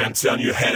And turn your head